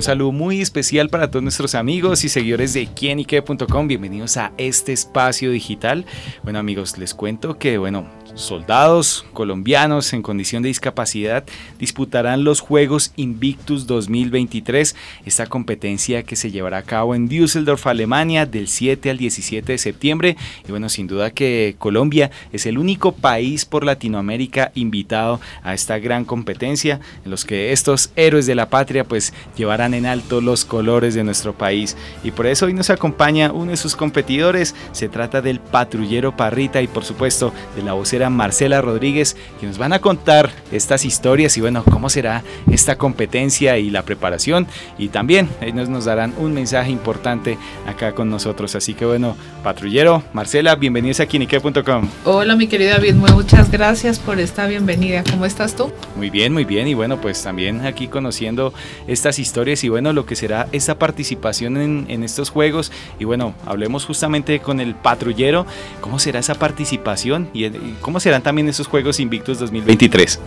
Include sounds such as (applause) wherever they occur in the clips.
Un saludo muy especial para todos nuestros amigos y seguidores de quienique.com. Bienvenidos a este espacio digital. Bueno amigos, les cuento que bueno, soldados colombianos en condición de discapacidad disputarán los Juegos Invictus 2023, esta competencia que se llevará a cabo en Düsseldorf, Alemania, del 7 al 17 de septiembre. Y bueno, sin duda que Colombia es el único país por Latinoamérica invitado a esta gran competencia, en los que estos héroes de la patria pues llevarán en alto los colores de nuestro país. Y por eso hoy nos acompaña uno de sus competidores, se trata del patrullero Parrita y por supuesto de la vocera Marcela Rodríguez, que nos van a contar estas historias y bueno, cómo será esta competencia y la preparación. Y también ellos nos darán un mensaje importante acá con nosotros. Así que bueno, patrullero, Marcela, bienvenidos a Kinique.com. Hola mi querido David, muchas gracias por esta bienvenida. ¿Cómo estás tú? Muy bien, muy bien. Y bueno, pues también aquí conociendo estas historias y bueno, lo que será esta participación en, en estos juegos. Y bueno, hablemos justamente con el patrullero, cómo será esa participación y, y cómo serán también esos Juegos Invictus 2023.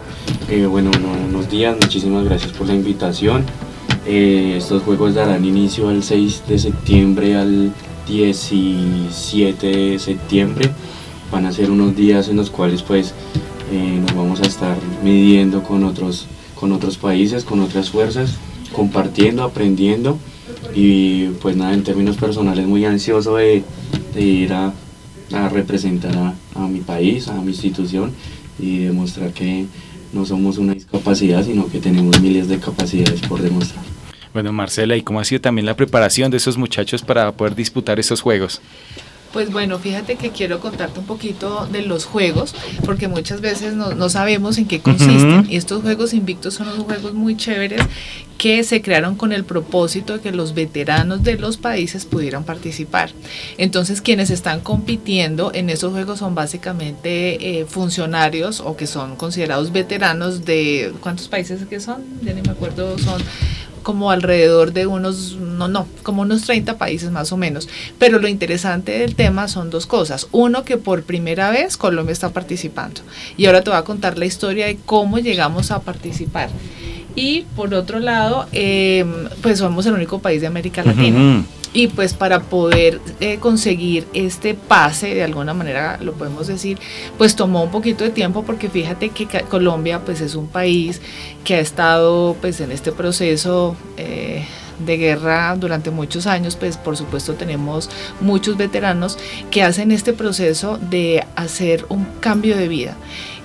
Eh, bueno, buenos días, muchísimas gracias por la invitación. Eh, estos juegos darán inicio el 6 de septiembre al 17 de septiembre. Van a ser unos días en los cuales pues eh, nos vamos a estar midiendo con otros, con otros países, con otras fuerzas, compartiendo, aprendiendo y pues nada, en términos personales muy ansioso de ir a, a representar a, a, mi país, a mi institución y demostrar que no somos una discapacidad, sino que tenemos miles de capacidades por demostrar. Bueno, Marcela, ¿y cómo ha sido también la preparación de esos muchachos para poder disputar esos juegos? Pues bueno, fíjate que quiero contarte un poquito de los juegos, porque muchas veces no, no sabemos en qué consisten. Uh -huh. Y estos juegos invictos son unos juegos muy chéveres que se crearon con el propósito de que los veteranos de los países pudieran participar. Entonces, quienes están compitiendo en esos juegos son básicamente eh, funcionarios o que son considerados veteranos de, ¿cuántos países que son? Ya ni me acuerdo, son como alrededor de unos, no, no, como unos 30 países más o menos. Pero lo interesante del tema son dos cosas. Uno, que por primera vez Colombia está participando. Y ahora te voy a contar la historia de cómo llegamos a participar. Y por otro lado, eh, pues somos el único país de América Latina. Uh -huh. Y pues para poder eh, conseguir este pase, de alguna manera lo podemos decir, pues tomó un poquito de tiempo porque fíjate que Colombia pues es un país que ha estado pues en este proceso eh, de guerra durante muchos años, pues por supuesto tenemos muchos veteranos que hacen este proceso de hacer un cambio de vida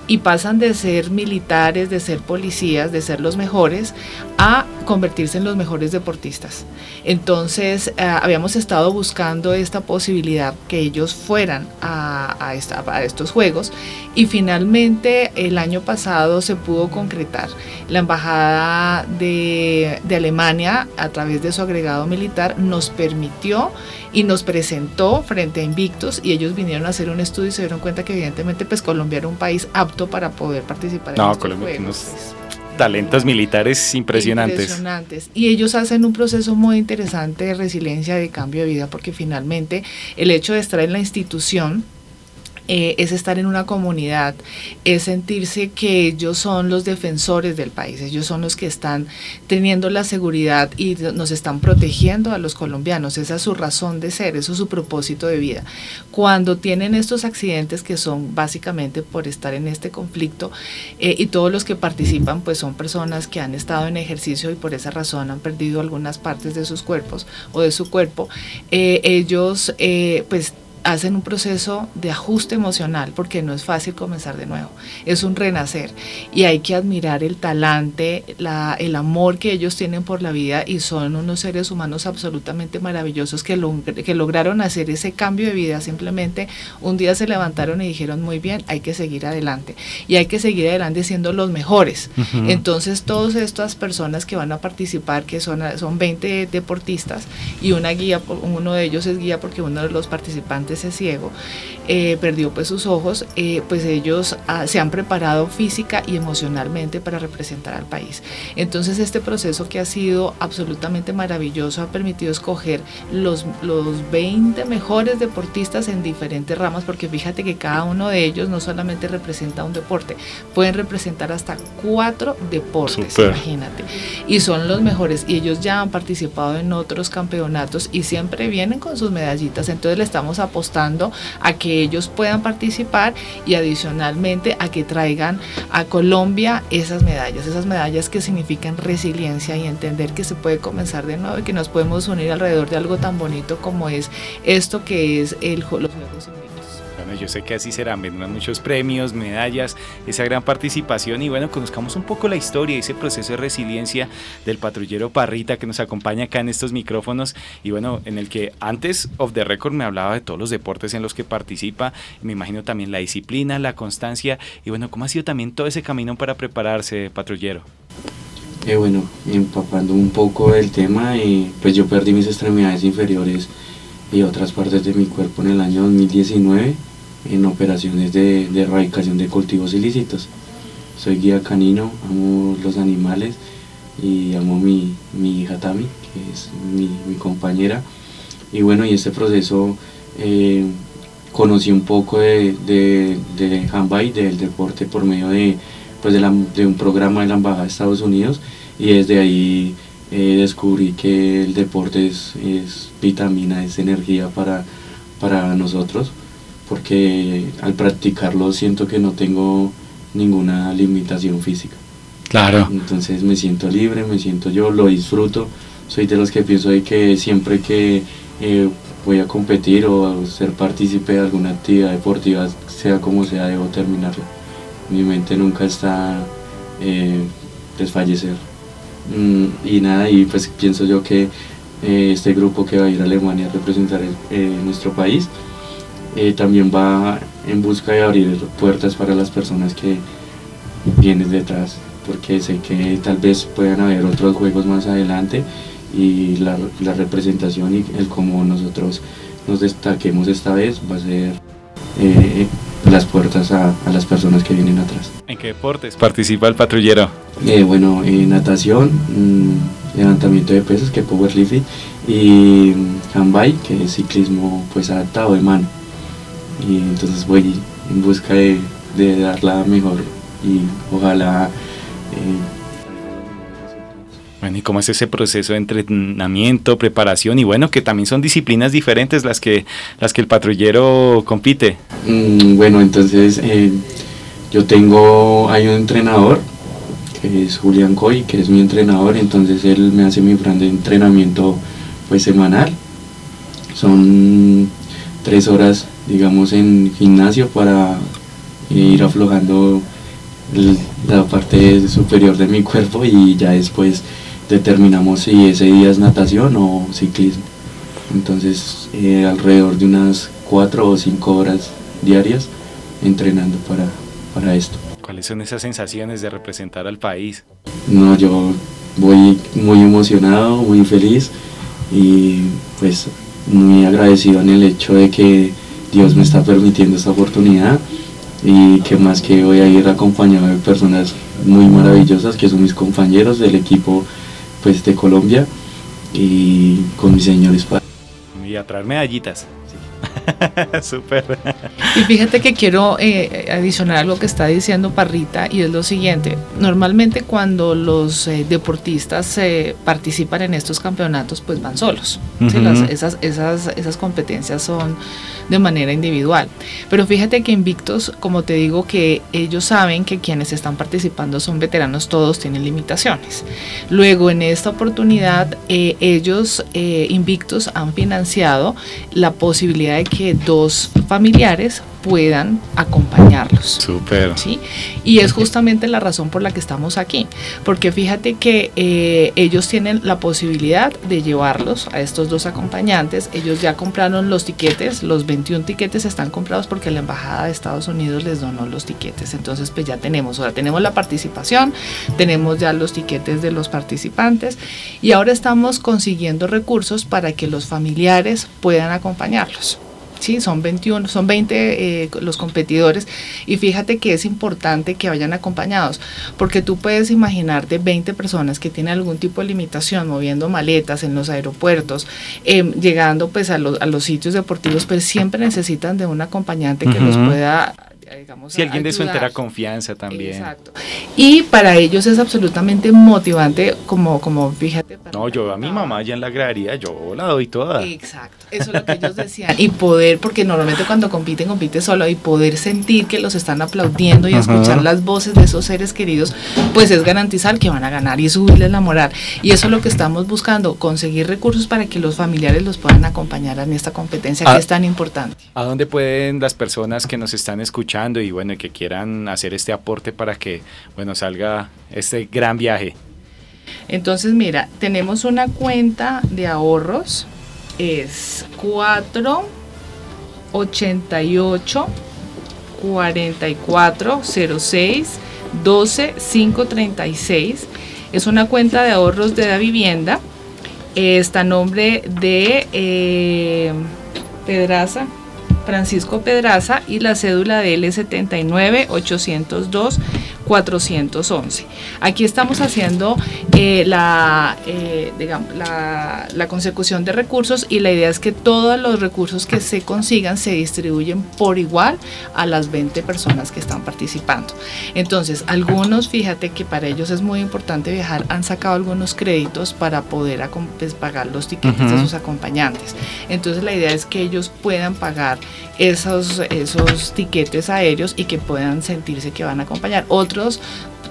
y pasan de ser militares, de ser policías, de ser los mejores, a convertirse en los mejores deportistas. Entonces eh, habíamos estado buscando esta posibilidad que ellos fueran a, estos Juegos y finalmente el año pasado se pudo concretar. La Embajada de Alemania, a través de su agregado militar, nos permitió y nos presentó frente a Invictus y ellos vinieron a hacer un estudio y se dieron cuenta que evidentemente pues Colombia era un país apto para poder participar no, en estos Colombia juegos. talentos militares impresionantes. impresionantes. Y ellos hacen un proceso muy interesante de resiliencia, de cambio de vida, porque finalmente el hecho de estar en la institución eh, es estar en una comunidad, es sentirse que ellos son los defensores del país, ellos son los que están teniendo la seguridad y nos están protegiendo a los colombianos, esa es su razón de ser, eso es su propósito de vida. Cuando tienen estos accidentes que son básicamente por estar en este conflicto eh, y todos los que participan pues son personas que han estado en ejercicio y por esa razón han perdido algunas partes de sus cuerpos o de su cuerpo, eh, ellos pues hacen un proceso de ajuste emocional porque no es fácil comenzar de nuevo, es un renacer y hay que admirar el talante, la, el amor que ellos tienen por la vida y son unos seres humanos absolutamente maravillosos que, lo, que lograron hacer ese cambio de vida, simplemente un día se levantaron y dijeron muy bien, hay que seguir adelante y hay que seguir adelante siendo los mejores. Uh -huh. Entonces todas estas personas que van a participar, que son, son 20 deportistas y una guía, uno de ellos es guía porque uno de los participantes es ciego, eh, perdió pues sus ojos, eh, pues ellos ah, se han preparado física y emocionalmente para representar al país. Entonces este proceso que ha sido absolutamente maravilloso ha permitido escoger los, los 20 mejores deportistas en diferentes ramas, porque fíjate que cada uno de ellos no solamente representa un deporte, pueden representar hasta cuatro deportes, imagínate. Y son los mejores y ellos ya han participado en otros campeonatos y siempre vienen con sus medallitas, entonces le estamos apostando a que ellos puedan participar y adicionalmente a que traigan a Colombia esas medallas, esas medallas que significan resiliencia y entender que se puede comenzar de nuevo y que nos podemos unir alrededor de algo tan bonito como es esto que es el, los Yo sé que así serán, muchos premios, medallas, esa gran participación. Y bueno, conozcamos un poco la historia, ese proceso de resiliencia del patrullero Parrita que nos acompaña acá en estos micrófonos. Y bueno, en el que antes of the record me hablaba de todos los deportes en los que participa, me imagino también la disciplina, la constancia. Y bueno, ¿cómo ha sido también todo ese camino para prepararse, patrullero? Eh, bueno, empapando un poco del tema, eh, pues yo perdí mis extremidades inferiores y otras partes de mi cuerpo en el año 2019 en operaciones de, erradicación de cultivos ilícitos. Soy guía canino, amo los animales y amo mi, mi hija Tami, que es mi, compañera. Y bueno, y este proceso eh, conocí un poco de, de, de del deporte por medio de, pues de, un programa de la Embajada de Estados Unidos y desde ahí eh, descubrí que el deporte es, es, vitamina, es energía para, para nosotros porque al practicarlo siento que no tengo ninguna limitación física. Claro. Entonces me siento libre, me siento yo, lo disfruto. Soy de los que pienso de que siempre que eh, voy a competir o ser partícipe de alguna actividad deportiva, sea como sea, debo terminarla. Mi mente nunca está eh, desfallecer. Mm, y nada, y pues pienso yo que eh, este grupo que va a ir a Alemania a representar nuestro país, eh, también va en busca de abrir puertas para las personas que vienen detrás, porque sé que tal vez puedan haber otros juegos más adelante y la, representación y el cómo nosotros nos destaquemos esta vez va a ser eh, las puertas a, las personas que vienen atrás. ¿En qué deportes participa el patrullero? Eh, bueno, en natación, mm, levantamiento de pesas, que es powerlifting, y mm, handbike, que es ciclismo pues adaptado de mano y entonces voy en busca de, de darla mejor y ojalá... Eh, bueno, ¿y cómo es ese proceso de entrenamiento, preparación y bueno, que también son disciplinas diferentes las que, las que el patrullero compite? Mm, bueno, entonces eh, yo tengo, hay un entrenador que es Julián Coy, que es mi entrenador, entonces él me hace mi plan de entrenamiento pues semanal. Son tres horas digamos, en gimnasio para ir aflojando la parte superior de mi cuerpo y ya después determinamos si ese día es natación o ciclismo. Entonces, eh, alrededor de unas cuatro o cinco horas diarias entrenando para, para esto. ¿Cuáles son esas sensaciones de representar al país? No, yo voy muy emocionado, muy feliz y pues muy agradecido en el hecho de que Dios me está permitiendo esta oportunidad y que más que voy a ir acompañado de personas muy maravillosas que son mis compañeros del equipo pues de Colombia y con mis señores padres. Y a traer medallitas. (laughs) Súper. Y fíjate que quiero eh, adicionar algo que está diciendo Parrita y es lo siguiente. Normalmente cuando los eh, deportistas eh, participan en estos campeonatos pues van solos. esas, esas, esas competencias son de manera individual. Pero fíjate que Invictos, como te digo, que ellos saben que quienes están participando son veteranos, todos tienen limitaciones. Luego en esta oportunidad ellos, Invictos, han financiado la posibilidad de que dos familiares puedan acompañarlos. Súper. ¿sí? Y es justamente la razón por la que estamos aquí, porque fíjate que eh, ellos tienen la posibilidad de llevarlos a estos dos acompañantes, ellos ya compraron los tiquetes, los 21 tiquetes están comprados porque la Embajada de Estados Unidos les donó los tiquetes, entonces pues ya tenemos, ahora tenemos la participación, tenemos ya los tiquetes de los participantes y ahora estamos consiguiendo recursos para que los familiares puedan acompañarlos. Sí, son 21, son 20 eh, los competidores. Y fíjate que es importante que vayan acompañados, porque tú puedes imaginarte 20 personas que tienen algún tipo de limitación moviendo maletas en los aeropuertos, em, llegando pues a, a, los sitios deportivos, pero siempre necesitan de un acompañante que los pueda digamos, si alguien de su entera confianza también. Exacto. Y para ellos es absolutamente motivante, como, como fíjate. No, yo a mi mamá ya en la gradería, yo la doy toda. Exacto, eso es lo que ellos decían. Y poder, porque normalmente cuando compiten, compite solo, y poder sentir que los están aplaudiendo y escuchar las voces de esos seres queridos, pues es garantizar que van a ganar y subirles la moral. Y eso es lo que estamos buscando, conseguir recursos para que los familiares los puedan acompañar en esta competencia que ah, es tan importante. ¿A dónde pueden las personas que nos están escuchando y bueno, que quieran hacer este aporte para que bueno, salga este gran viaje. Entonces, mira, tenemos una cuenta de ahorros, es 488 4406 12 536. Es una cuenta de ahorros de la vivienda. Está a nombre de eh, Pedraza Francisco Pedraza y la cédula de L79 802 411. Aquí estamos haciendo eh, la, eh, digamos, la, la, consecución de recursos y la idea es que todos los recursos que se consigan se distribuyen por igual a las 20 personas que están participando. Entonces, algunos, fíjate que para ellos es muy importante viajar, han sacado algunos créditos para poder pues, pagar los tiquetes de sus acompañantes. Entonces, la idea es que ellos puedan pagar esos, esos tiquetes aéreos y que puedan sentirse que van a acompañar. Otros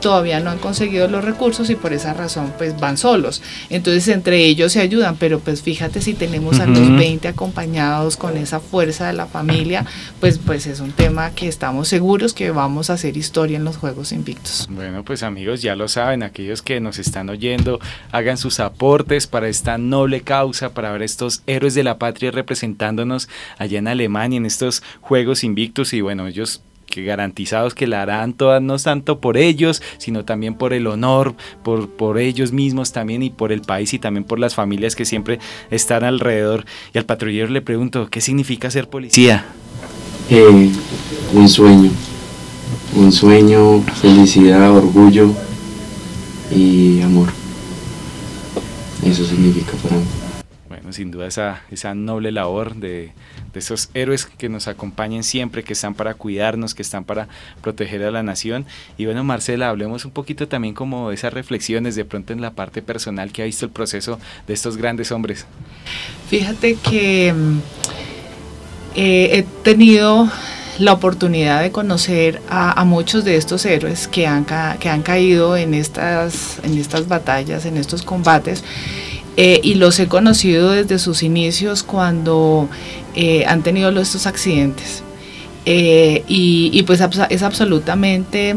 todavía no han conseguido los recursos y por esa razón pues van solos. Entonces entre ellos se ayudan, pero pues fíjate si tenemos a los 20 acompañados con esa fuerza de la familia, pues pues es un tema que estamos seguros que vamos a hacer historia en los Juegos Invictos. Bueno, pues amigos, ya lo saben, aquellos que nos están oyendo, hagan sus aportes para esta noble causa, para ver estos héroes de la patria representándonos allá en Alemania en estos Juegos Invictos y bueno, ellos que garantizados que la harán todas, no tanto por ellos, sino también por el honor, por, por ellos mismos también y por el país y también por las familias que siempre están alrededor. Y al patrullero le pregunto, ¿qué significa ser policía? Eh, un sueño, un sueño, felicidad, orgullo y amor. Eso significa para mí. Sin duda esa, noble labor de esos héroes que nos acompañan siempre, que están para cuidarnos, que están para proteger a la nación. Y bueno, Marcela, hablemos un poquito también como de esas reflexiones de pronto en la parte personal que ha visto el proceso de estos grandes hombres. Fíjate que mm, eh, he tenido la oportunidad de conocer a, muchos de estos héroes que han, que han caído en estas, en estas batallas, en estos combates. Eh, y los he conocido desde sus inicios cuando eh, han tenido estos accidentes. Eh, y, y, pues es absolutamente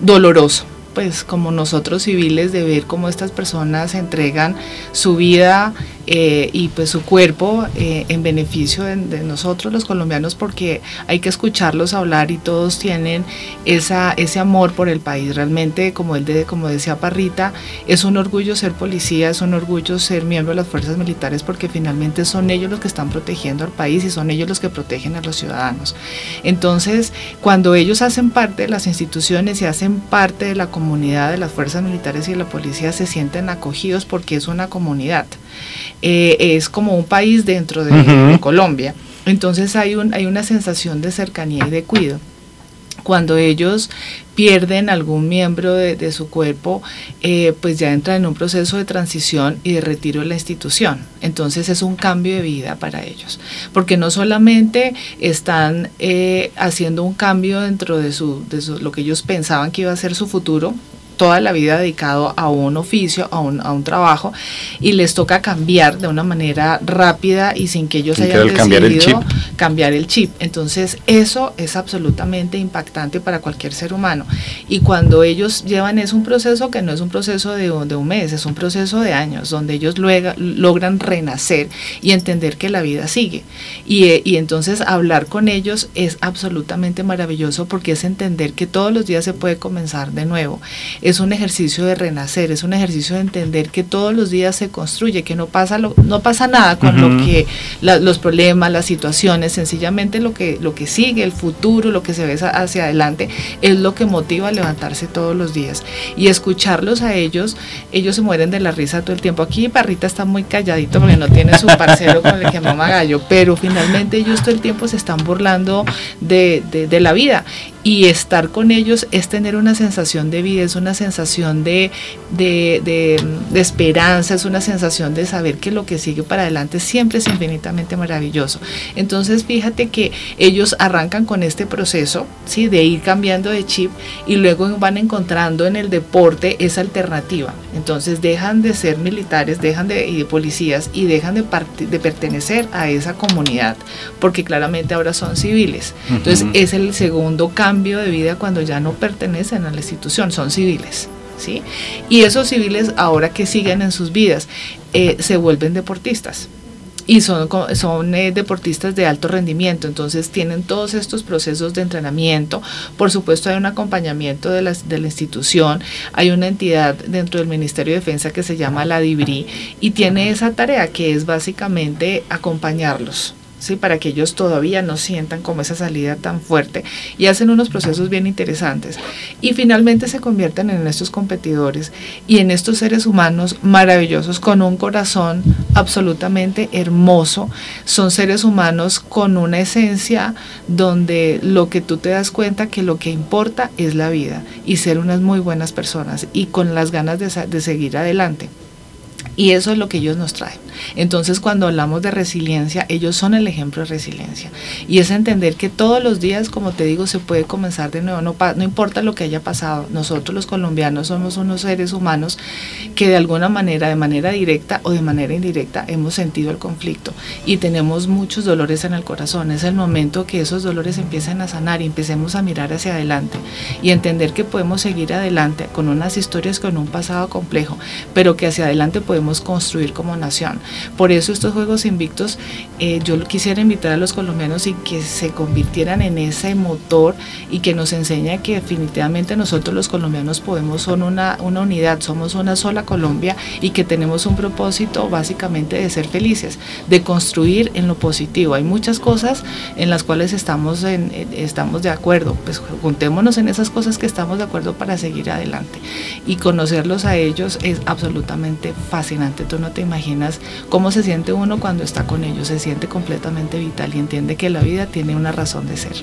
doloroso pues como nosotros civiles de ver cómo estas personas entregan su vida eh, y pues su cuerpo eh, en beneficio de, nosotros los colombianos porque hay que escucharlos hablar y todos tienen esa, ese amor por el país. Realmente, como, él de, como decía Parrita, es un orgullo ser policía, es un orgullo ser miembro de las fuerzas militares porque finalmente son ellos los que están protegiendo al país y son ellos los que protegen a los ciudadanos. Entonces, cuando ellos hacen parte de las instituciones y hacen parte de la comunidad de las fuerzas militares y de la policía, se sienten acogidos porque es una comunidad. Eh, es como un país dentro de, Colombia. Entonces hay, un, hay una sensación de cercanía y de cuidado. Cuando ellos pierden algún miembro de, su cuerpo, eh, pues ya entran en un proceso de transición y de retiro de la institución. Entonces es un cambio de vida para ellos, porque no solamente están eh, haciendo un cambio dentro de, su, de lo que ellos pensaban que iba a ser su futuro, toda la vida dedicado a un oficio, a un, a un trabajo, y les toca cambiar de una manera rápida y sin que ellos hayan decidido cambiar el, chip. cambiar el chip. Entonces, eso es absolutamente impactante para cualquier ser humano. Y cuando ellos llevan es un proceso que no es un proceso de, de un mes, es un proceso de años, donde ellos luego, logran renacer y entender que la vida sigue. Y, y entonces hablar con ellos es absolutamente maravilloso porque es entender que todos los días se puede comenzar de nuevo es un ejercicio de renacer, es un ejercicio de entender que todos los días se construye, que no pasa, lo, no pasa nada con lo que los problemas, las situaciones, sencillamente lo que, lo que sigue, el futuro, lo que se ve hacia adelante, es lo que motiva a levantarse todos los días. Y escucharlos a ellos, ellos se mueren de la risa todo el tiempo. Aquí Parrita está muy calladito porque no tiene su parcero con el que mama gallo, pero finalmente ellos todo el tiempo se están burlando de, de la vida y estar con ellos es tener una sensación de vida, es una sensación de, de, esperanza, es una sensación de saber que lo que sigue para adelante siempre es infinitamente maravilloso. Entonces fíjate que ellos arrancan con este proceso ¿sí? de ir cambiando de chip y luego van encontrando en el deporte esa alternativa. Entonces dejan de ser militares, dejan de, policías y dejan de, de pertenecer a esa comunidad, porque claramente ahora son civiles. Entonces es el segundo cambio de vida cuando ya no pertenecen a la institución, son civiles. ¿Sí? Y esos civiles, ahora que siguen en sus vidas, eh, se vuelven deportistas. Y son, son eh, deportistas de alto rendimiento, entonces tienen todos estos procesos de entrenamiento. Por supuesto hay un acompañamiento de de la institución, hay una entidad dentro del Ministerio de Defensa que se llama la DIBRI y tiene esa tarea que es básicamente acompañarlos para que ellos todavía no sientan como esa salida tan fuerte y hacen unos procesos bien interesantes. Y finalmente se convierten en estos competidores y en estos seres humanos maravillosos con un corazón absolutamente hermoso. Son seres humanos con una esencia donde lo que tú te das cuenta que lo que importa es la vida y ser unas muy buenas personas y con las ganas de, de seguir adelante. Y eso es lo que ellos nos traen. Entonces, cuando hablamos de resiliencia, ellos son el ejemplo de resiliencia. Y es entender que todos los días, como te digo, se puede comenzar de nuevo. No, importa lo que haya pasado. Nosotros los colombianos somos unos seres humanos que de alguna manera, de manera directa o de manera indirecta, hemos sentido el conflicto. Y tenemos muchos dolores en el corazón. Es el momento que esos dolores empiecen a sanar y empecemos a mirar hacia adelante. Y entender que podemos seguir adelante con unas historias con un pasado complejo, pero que hacia adelante podemos construir como nación. Por eso estos Juegos Invictos, eh, yo quisiera invitar a los colombianos y que se convirtieran en ese motor y que nos enseñe que definitivamente nosotros los colombianos podemos, son una, una unidad, somos una sola Colombia y que tenemos un propósito básicamente de ser felices, de construir en lo positivo. Hay muchas cosas en las cuales estamos, en, estamos de acuerdo, pues juntémonos en esas cosas que estamos de acuerdo para seguir adelante y conocerlos a ellos es absolutamente fácil Tú no te imaginas cómo se siente uno cuando está con ellos. Se siente completamente vital y entiende que la vida tiene una razón de ser.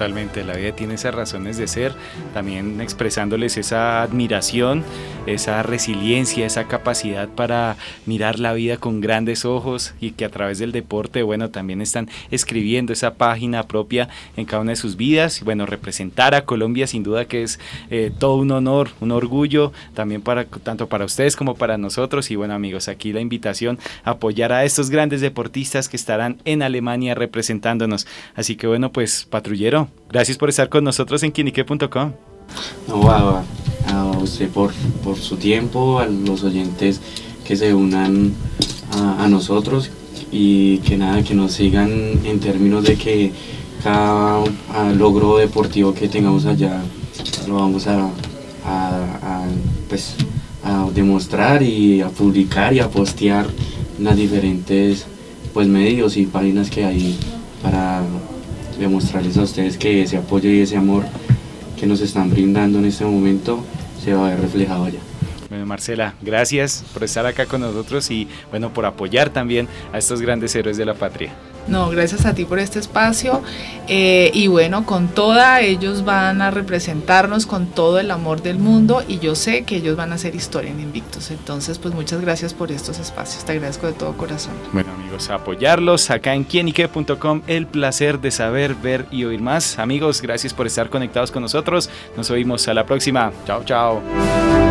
Totalmente, la vida tiene esas razones de ser, también expresándoles esa admiración, esa resiliencia, esa capacidad para mirar la vida con grandes ojos y que a través del deporte, bueno, también están escribiendo esa página propia en cada una de sus vidas. Y bueno, representar a Colombia sin duda que es eh, todo un honor, un orgullo, también para tanto para ustedes como para nosotros. Y bueno, amigos, aquí la invitación a apoyar a estos grandes deportistas que estarán en Alemania representándonos. Así que bueno, pues patrullero, Gracias por estar con nosotros en quinique.com. No, a, a, usted por, por, su tiempo, a los oyentes que se unan a, nosotros y que nada, que nos sigan en términos de que cada logro deportivo que tengamos allá lo vamos a, pues, a demostrar y a publicar y a postear las diferentes pues, medios y páginas que hay para demostrarles a ustedes que ese apoyo y ese amor que nos están brindando en este momento se va a ver reflejado allá. Bueno, Marcela, gracias por estar acá con nosotros y bueno, por apoyar también a estos grandes héroes de la patria. No, gracias a ti por este espacio. Eh, y bueno, con toda, ellos van a representarnos con todo el amor del mundo y yo sé que ellos van a hacer historia en Invictus. Entonces, pues muchas gracias por estos espacios. Te agradezco de todo corazón. Bueno, amigos, apoyarlos acá en quienique.com. El placer de saber, ver y oír más. Amigos, gracias por estar conectados con nosotros. Nos oímos a la próxima. Chao, chao.